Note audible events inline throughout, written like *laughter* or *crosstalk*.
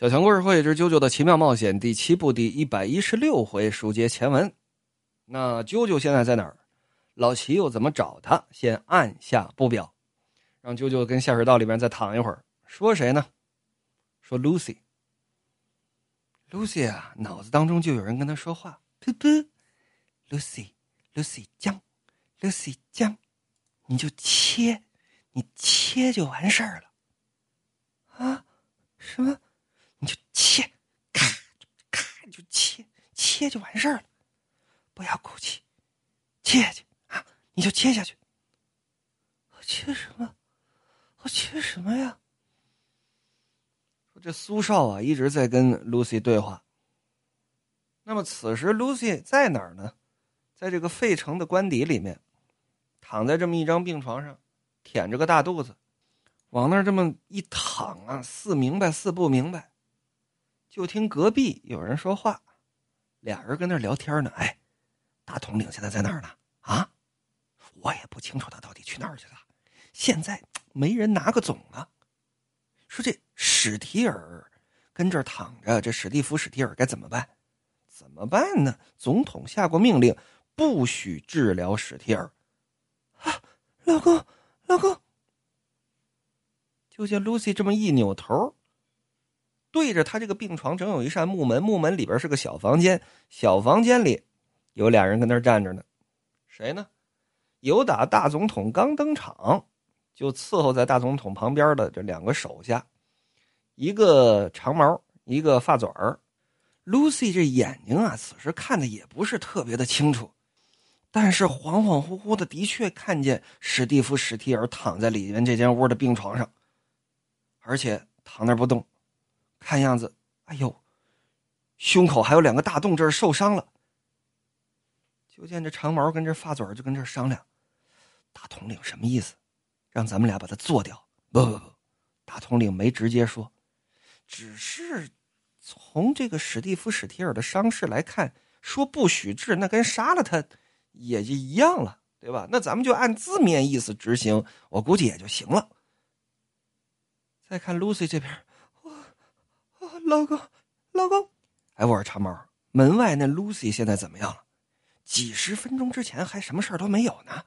小强故事会之《啾啾的奇妙冒险》第七部第一百一十六回书接前文。那啾啾现在在哪儿？老齐又怎么找他？先按下不表，让啾啾跟下水道里面再躺一会儿。说谁呢？说 Lucy。Lucy 啊，脑子当中就有人跟他说话。噗噗，Lucy，Lucy 酱，Lucy 酱，你就切，你切就完事儿了。啊？什么？切，咔咔就切，切就完事儿了，不要哭泣，切下去啊！你就切下去。我切什么？我切什么呀？说这苏少啊，一直在跟 Lucy 对话。那么此时 Lucy 在哪儿呢？在这个费城的官邸里面，躺在这么一张病床上，舔着个大肚子，往那儿这么一躺啊，似明白似不明白。就听隔壁有人说话，俩人跟那聊天呢。哎，大统领现在在哪儿呢？啊，我也不清楚他到底去哪儿去了。现在没人拿个总啊。说这史提尔跟这儿躺着，这史蒂夫·史提尔该怎么办？怎么办呢？总统下过命令，不许治疗史提尔。啊，老公，老公。就见 Lucy 这么一扭头。对着他这个病床，正有一扇木门，木门里边是个小房间，小房间里有俩人跟那站着呢。谁呢？有打大总统刚登场就伺候在大总统旁边的这两个手下，一个长毛，一个发嘴儿。Lucy 这眼睛啊，此时看的也不是特别的清楚，但是恍恍惚惚的，的确看见史蒂夫·史提尔躺在里面这间屋的病床上，而且躺那不动。看样子，哎呦，胸口还有两个大洞，这是受伤了。就见这长毛跟这发嘴就跟这商量：“大统领什么意思？让咱们俩把他做掉？”不不不，大统领没直接说，只是从这个史蒂夫·史提尔的伤势来看，说不许治，那跟杀了他也就一样了，对吧？那咱们就按字面意思执行，我估计也就行了。再看 Lucy 这边。老公，老公，哎，我说长毛，门外那 Lucy 现在怎么样了？几十分钟之前还什么事儿都没有呢，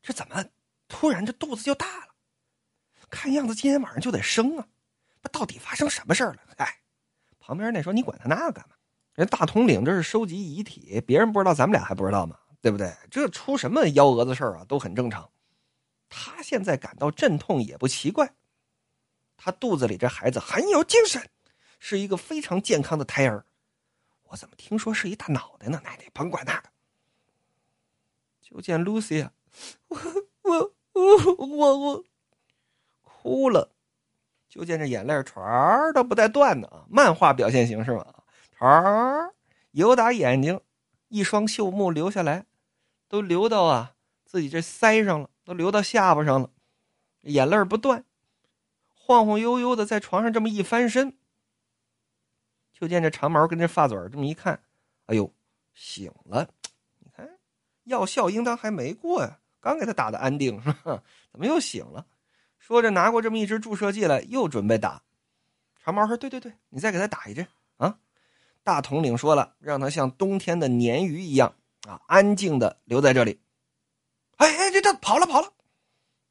这怎么突然这肚子就大了？看样子今天晚上就得生啊！那到底发生什么事儿了？哎，旁边那说你管他那干嘛？人大统领这是收集遗体，别人不知道，咱们俩还不知道吗？对不对？这出什么幺蛾子事儿啊，都很正常。他现在感到阵痛也不奇怪，他肚子里这孩子很有精神。是一个非常健康的胎儿，我怎么听说是一大脑袋呢？奶奶甭管那个。就见 Lucy 啊，我我我我我哭了，就见这眼泪唰儿都不带断的啊！漫画表现形式嘛，唰儿由打眼睛一双秀目流下来，都流到啊自己这腮上了，都流到下巴上了，眼泪不断，晃晃悠悠的在床上这么一翻身。就见这长毛跟这发嘴这么一看，哎呦，醒了！你看，药效应当还没过呀，刚给他打的安定，怎么又醒了？说着拿过这么一支注射剂来，又准备打。长毛说：“对对对，你再给他打一针啊！”大统领说了，让他像冬天的鲶鱼一样啊，安静的留在这里。哎哎，这这跑了跑了！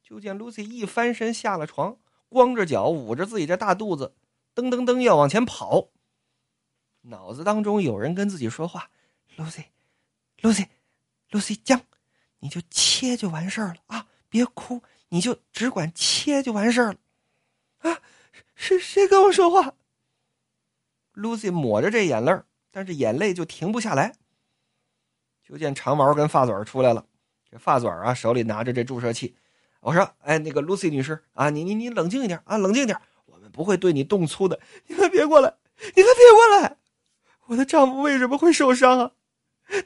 就见 Lucy 一翻身下了床，光着脚捂着自己这大肚子，噔噔噔要往前跑。脑子当中有人跟自己说话：“Lucy，Lucy，Lucy 酱，你就切就完事儿了啊！别哭，你就只管切就完事儿了。”啊，是谁跟我说话？Lucy 抹着这眼泪但是眼泪就停不下来。就见长毛跟发嘴出来了，这发嘴啊手里拿着这注射器。我说：“哎，那个 Lucy 女士啊，你你你冷静一点啊，冷静点，我们不会对你动粗的，你可别过来，你可别过来。”我的丈夫为什么会受伤啊？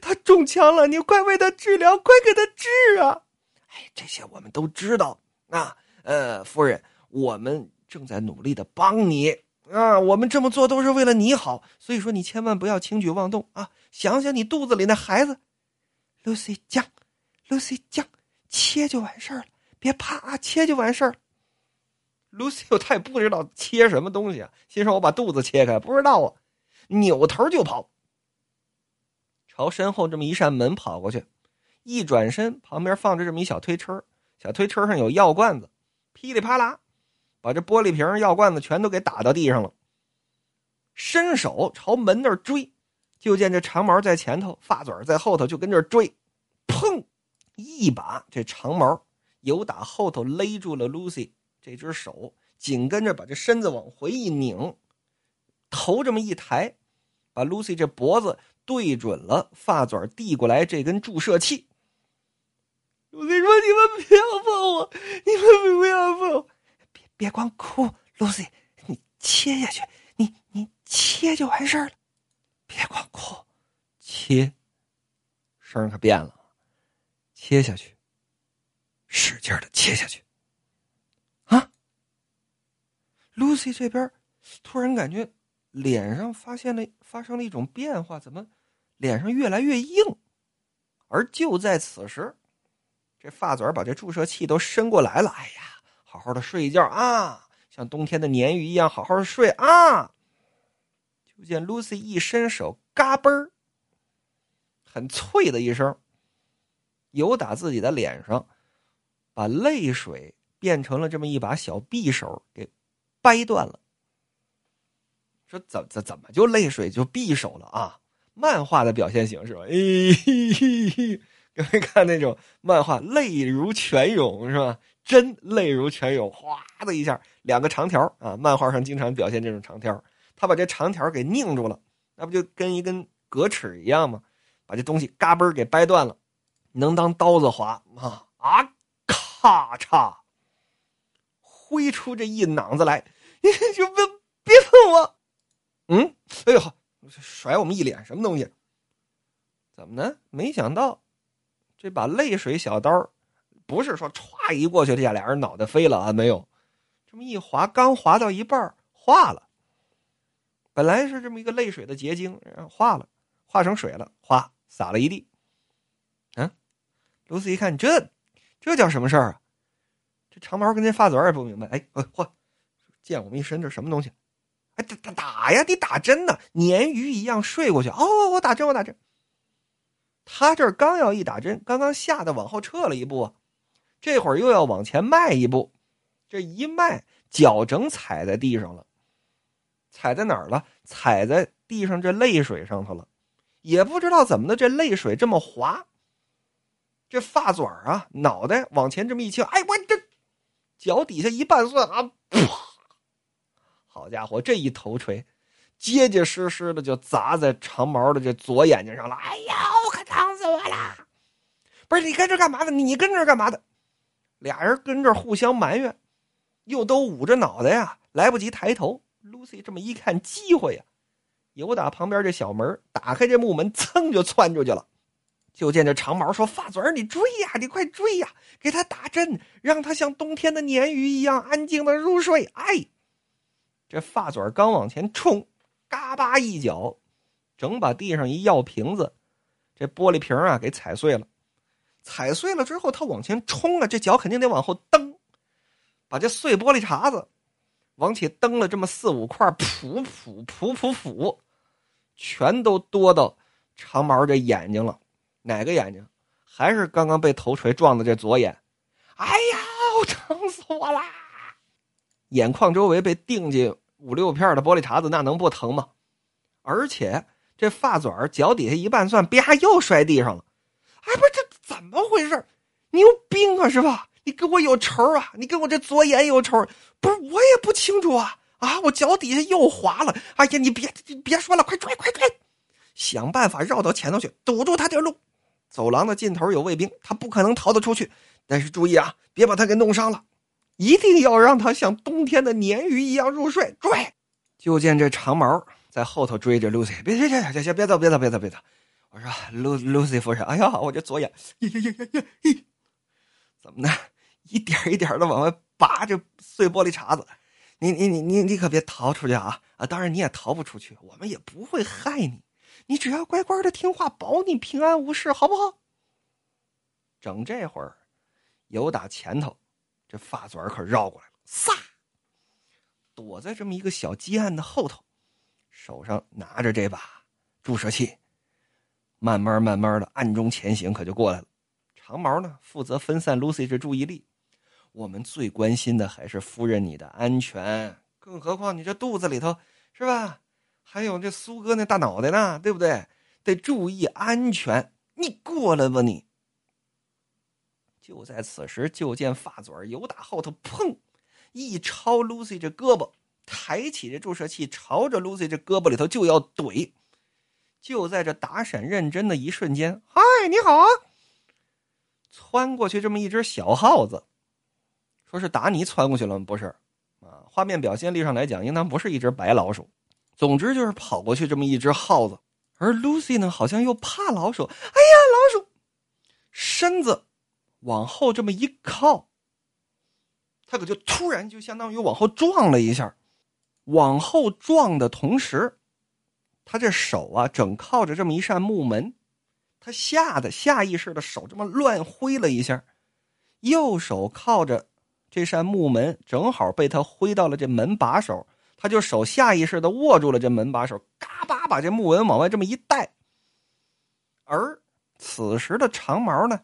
他中枪了，你快为他治疗，快给他治啊！哎，这些我们都知道啊。呃，夫人，我们正在努力的帮你啊。我们这么做都是为了你好，所以说你千万不要轻举妄动啊！想想你肚子里那孩子，Lucy 酱，Lucy 酱，切就完事儿了，别怕啊，切就完事儿。Lucy 他也不知道切什么东西啊，心说我把肚子切开，不知道啊，扭头就跑，朝身后这么一扇门跑过去，一转身旁边放着这么一小推车，小推车上有药罐子，噼里啪啦，把这玻璃瓶、药罐子全都给打到地上了。伸手朝门那儿追，就见这长毛在前头，发嘴在后头，就跟这追，砰，一把这长毛由打后头勒住了 Lucy 这只手，紧跟着把这身子往回一拧，头这么一抬，把 Lucy 这脖子对准了发嘴递过来这根注射器。Lucy 说：“你们不要碰我，你们不要碰我，别别光哭，Lucy，你切下去。”你你切就完事儿了，别光哭，切，声可变了，切下去，使劲的切下去，啊！Lucy 这边突然感觉脸上发现了发生了一种变化，怎么脸上越来越硬？而就在此时，这发嘴把这注射器都伸过来了。哎呀，好好的睡一觉啊！像冬天的鲶鱼一样好好的睡啊！就见 Lucy 一伸手，嘎嘣儿，很脆的一声，由打自己的脸上，把泪水变成了这么一把小匕首，给掰断了。说怎怎怎么就泪水就匕首了啊？漫画的表现形式吧？哎，*laughs* 各位看那种漫画，泪如泉涌是吧？真泪如泉涌，哗的一下，两个长条啊！漫画上经常表现这种长条，他把这长条给拧住了，那不就跟一根格尺一样吗？把这东西嘎嘣给掰断了，能当刀子划啊啊！咔嚓，挥出这一囊子来，*laughs* 你就别别碰我！嗯，哎呦，甩我们一脸什么东西？怎么呢？没想到这把泪水小刀。不是说歘一过去，这俩人脑袋飞了啊？没有，这么一划，刚划到一半化了。本来是这么一个泪水的结晶，化了，化成水了，哗，洒了一地。嗯，露丝一看，这这叫什么事儿啊？这长毛跟这发嘴也不明白。哎，嚯，溅我们一身，这什么东西？打打打呀！你打针呢？鲶鱼一样睡过去。哦，我打针，我打针。他这刚要一打针，刚刚吓得往后撤了一步。这会儿又要往前迈一步，这一迈脚整踩在地上了，踩在哪儿了？踩在地上这泪水上头了，也不知道怎么的，这泪水这么滑。这发嘴啊，脑袋往前这么一倾，哎，我这脚底下一绊蒜啊，好家伙，这一头锤，结结实实的就砸在长毛的这左眼睛上了。哎呀，我可疼死我了！不是你跟这干嘛的？你跟这干嘛的？俩人跟这互相埋怨，又都捂着脑袋呀，来不及抬头。Lucy 这么一看，机会呀，由打旁边这小门打开，这木门噌就窜出去了。就见这长毛说：“发嘴你追呀，你快追呀，给他打针，让他像冬天的鲶鱼一样安静的入睡。”哎，这发嘴刚往前冲，嘎巴一脚，整把地上一药瓶子，这玻璃瓶啊给踩碎了。踩碎了之后，他往前冲啊，这脚肯定得往后蹬，把这碎玻璃碴子往起蹬了这么四五块，噗噗噗噗噗，全都多到长毛这眼睛了。哪个眼睛？还是刚刚被头锤撞的这左眼？哎呀，疼死我啦！眼眶周围被钉进五六片的玻璃碴子，那能不疼吗？而且这发嘴脚底下一拌蒜，啪，又摔地上了。哎，不是这怎么回事？你有病啊，是吧？你跟我有仇啊？你跟我这左眼有仇？不是，我也不清楚啊！啊，我脚底下又滑了。哎呀，你别别说了，快追，快追！想办法绕到前头去，堵住他的路。走廊的尽头有卫兵，他不可能逃得出去。但是注意啊，别把他给弄伤了，一定要让他像冬天的鲶鱼一样入睡。追！就见这长毛在后头追着 Lucy，别别别别别别走，别走，别走，别走。我说，Lucy 夫人，哎呀，我这左眼，呀呀呀呀呀！怎么呢？一点一点的往外拔这碎玻璃碴子，你你你你你可别逃出去啊！啊，当然你也逃不出去，我们也不会害你，你只要乖乖的听话，保你平安无事，好不好？整这会儿，有打前头，这发嘴可绕过来了，撒躲在这么一个小鸡案的后头，手上拿着这把注射器，慢慢慢慢的暗中前行，可就过来了。长毛呢，负责分散 Lucy 这注意力。我们最关心的还是夫人你的安全，更何况你这肚子里头是吧？还有这苏哥那大脑袋呢，对不对？得注意安全。你过来吧，你。就在此时，就见发嘴由打后头砰一抄 Lucy 这胳膊，抬起这注射器，朝着 Lucy 这胳膊里头就要怼。就在这打闪认真的一瞬间，嗨，你好啊！窜过去这么一只小耗子，说是打你窜过去了吗？不是，啊，画面表现力上来讲，应当不是一只白老鼠。总之就是跑过去这么一只耗子，而 Lucy 呢，好像又怕老鼠。哎呀，老鼠，身子往后这么一靠，他可就突然就相当于往后撞了一下，往后撞的同时，他这手啊，正靠着这么一扇木门。他吓得下意识的手这么乱挥了一下，右手靠着这扇木门，正好被他挥到了这门把手，他就手下意识的握住了这门把手，嘎巴把这木门往外这么一带。而此时的长毛呢，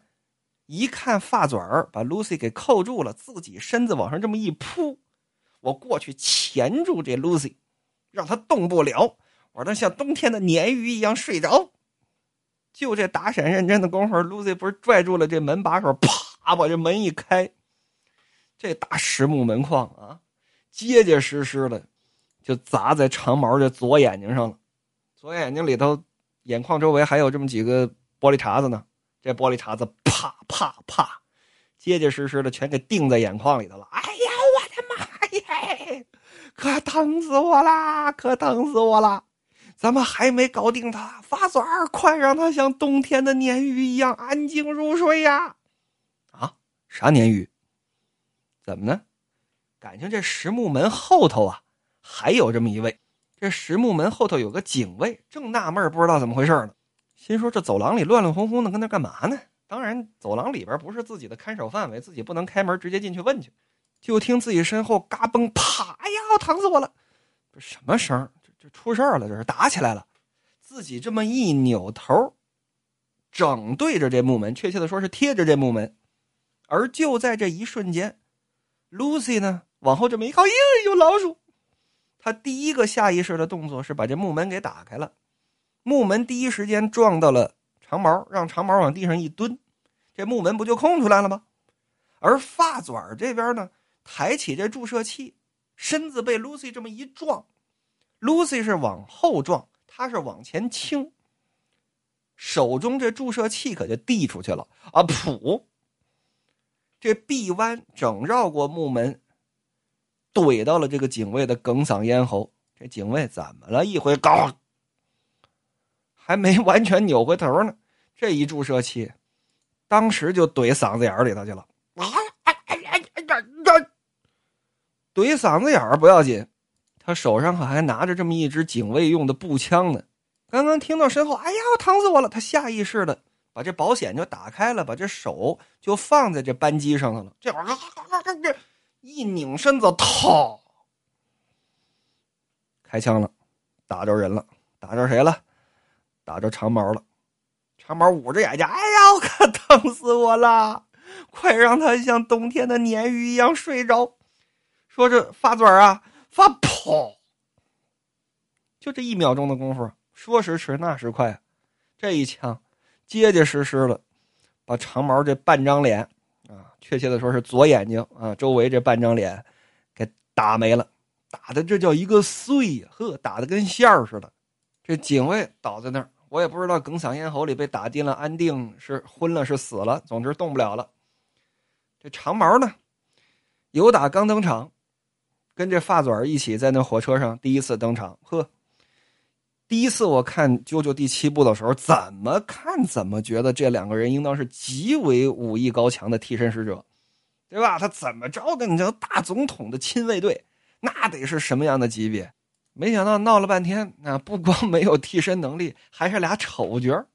一看发嘴儿把 Lucy 给扣住了，自己身子往上这么一扑，我过去钳住这 Lucy，让他动不了，我让他像冬天的鲶鱼一样睡着。就这打闪认真的功夫，Lucy 不是拽住了这门把手，啪把这门一开，这大实木门框啊，结结实实的就砸在长毛这左眼睛上了。左眼睛里头眼眶周围还有这么几个玻璃碴子呢，这玻璃碴子啪啪啪，结结实实的全给钉在眼眶里头了。哎呀，我的妈呀，可疼死我啦！可疼死我了！咱们还没搞定他，发嘴儿，快让他像冬天的鲶鱼一样安静入睡呀！啊，啥鲶鱼？怎么呢？感情这实木门后头啊，还有这么一位。这实木门后头有个警卫，正纳闷不知道怎么回事呢。心说这走廊里乱乱哄哄的，跟那干嘛呢？当然，走廊里边不是自己的看守范围，自己不能开门直接进去问去。就听自己身后嘎嘣啪，哎呀，疼死我了！这什么声？这出事了，这是打起来了。自己这么一扭头，正对着这木门，确切的说是贴着这木门。而就在这一瞬间，Lucy 呢往后这么一靠，咦，有老鼠！他第一个下意识的动作是把这木门给打开了。木门第一时间撞到了长毛，让长毛往地上一蹲，这木门不就空出来了吗？而发嘴这边呢，抬起这注射器，身子被 Lucy 这么一撞。Lucy 是往后撞，他是往前倾，手中这注射器可就递出去了啊！噗，这臂弯整绕过木门，怼到了这个警卫的哽嗓咽喉。这警卫怎么了？一回搞，还没 *laughs* 完全扭回头呢，这一注射器，当时就怼嗓子眼里头去了。啊！怼嗓子眼不要紧。他手上可还拿着这么一支警卫用的步枪呢。刚刚听到身后，哎呀，疼死我了！他下意识的把这保险就打开了，把这手就放在这扳机上头了。这会儿，这一拧身子，掏，开枪了，打着人了，打着谁了？打着长毛了。长毛捂着眼睛，哎呀，我可 *laughs* 疼死我了！快让他像冬天的鲶鱼一样睡着。说这发嘴啊！发跑，就这一秒钟的功夫，说时迟，那时快，这一枪结结实实的把长毛这半张脸啊，确切的说是左眼睛啊，周围这半张脸给打没了，打的这叫一个碎，呵，打的跟馅儿似的。这警卫倒在那儿，我也不知道哽嗓咽喉里被打进了安定是昏了是死了，总之动不了了。这长毛呢，有打刚登场。跟这发嘴儿一起在那火车上第一次登场，呵！第一次我看《啾啾》第七部的时候，怎么看怎么觉得这两个人应当是极为武艺高强的替身使者，对吧？他怎么着跟你这大总统的亲卫队，那得是什么样的级别？没想到闹了半天，那不光没有替身能力，还是俩丑角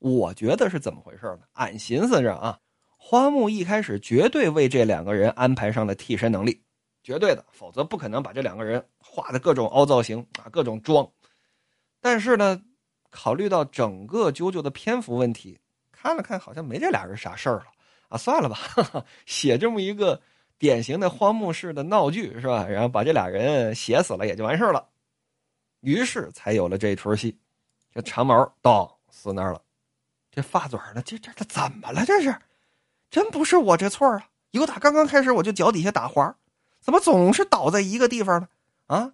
我觉得是怎么回事呢？俺寻思着啊，花木一开始绝对为这两个人安排上了替身能力。绝对的，否则不可能把这两个人画的各种凹造型啊，各种装。但是呢，考虑到整个啾啾的篇幅问题，看了看好像没这俩人啥事儿了啊，算了吧，*laughs* 写这么一个典型的荒木式的闹剧是吧？然后把这俩人写死了也就完事了。于是才有了这出戏。这长毛到死那儿了，这发嘴呢？这这这怎么了？这是，真不是我这错啊！由打刚刚开始我就脚底下打滑，怎么总是倒在一个地方呢？啊，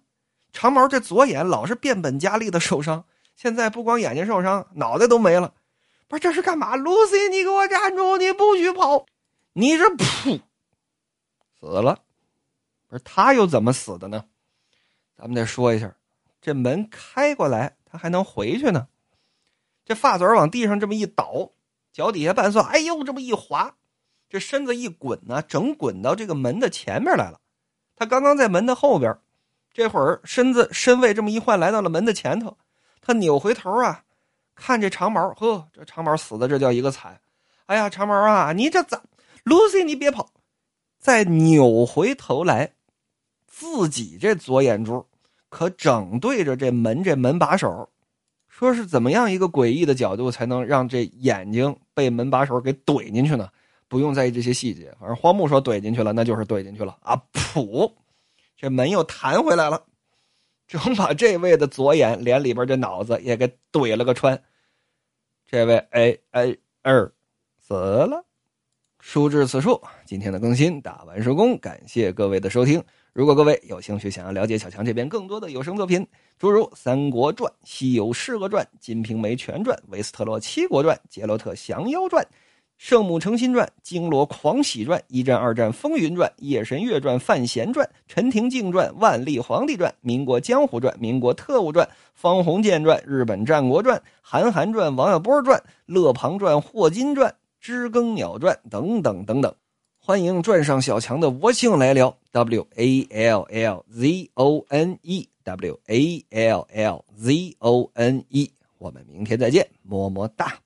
长毛这左眼老是变本加厉的受伤，现在不光眼睛受伤，脑袋都没了。不是这是干嘛？Lucy，你给我站住！你不许跑！你这噗，死了。不是他又怎么死的呢？咱们得说一下，这门开过来，他还能回去呢。这发嘴往地上这么一倒，脚底下半算，哎呦，这么一滑。这身子一滚呢，整滚到这个门的前面来了。他刚刚在门的后边，这会儿身子身位这么一换，来到了门的前头。他扭回头啊，看这长毛，呵，这长毛死的这叫一个惨。哎呀，长毛啊，你这咋？Lucy，你别跑！再扭回头来，自己这左眼珠可整对着这门这门把手，说是怎么样一个诡异的角度才能让这眼睛被门把手给怼进去呢？不用在意这些细节，反正荒木说怼进去了，那就是怼进去了啊！噗，这门又弹回来了，正把这位的左眼脸里边这脑子也给怼了个穿。这位哎哎二死了。书至此处，今天的更新打完收工，感谢各位的收听。如果各位有兴趣想要了解小强这边更多的有声作品，诸如《三国传》《西游释厄传》《金瓶梅全传》《维斯特洛七国传》《杰洛特降妖传》。圣母诚心传、金罗狂喜传、一战、二战风云传、夜神月传、范闲传、陈廷敬传、万历皇帝传、民国江湖传、民国特务传、方鸿渐传、日本战国传、韩寒传、王小波传、乐庞传、霍金传、知更鸟传等等等等，欢迎转上小强的魔性来聊。W A L L Z O N E W A L L Z O N E，我们明天再见，么么哒。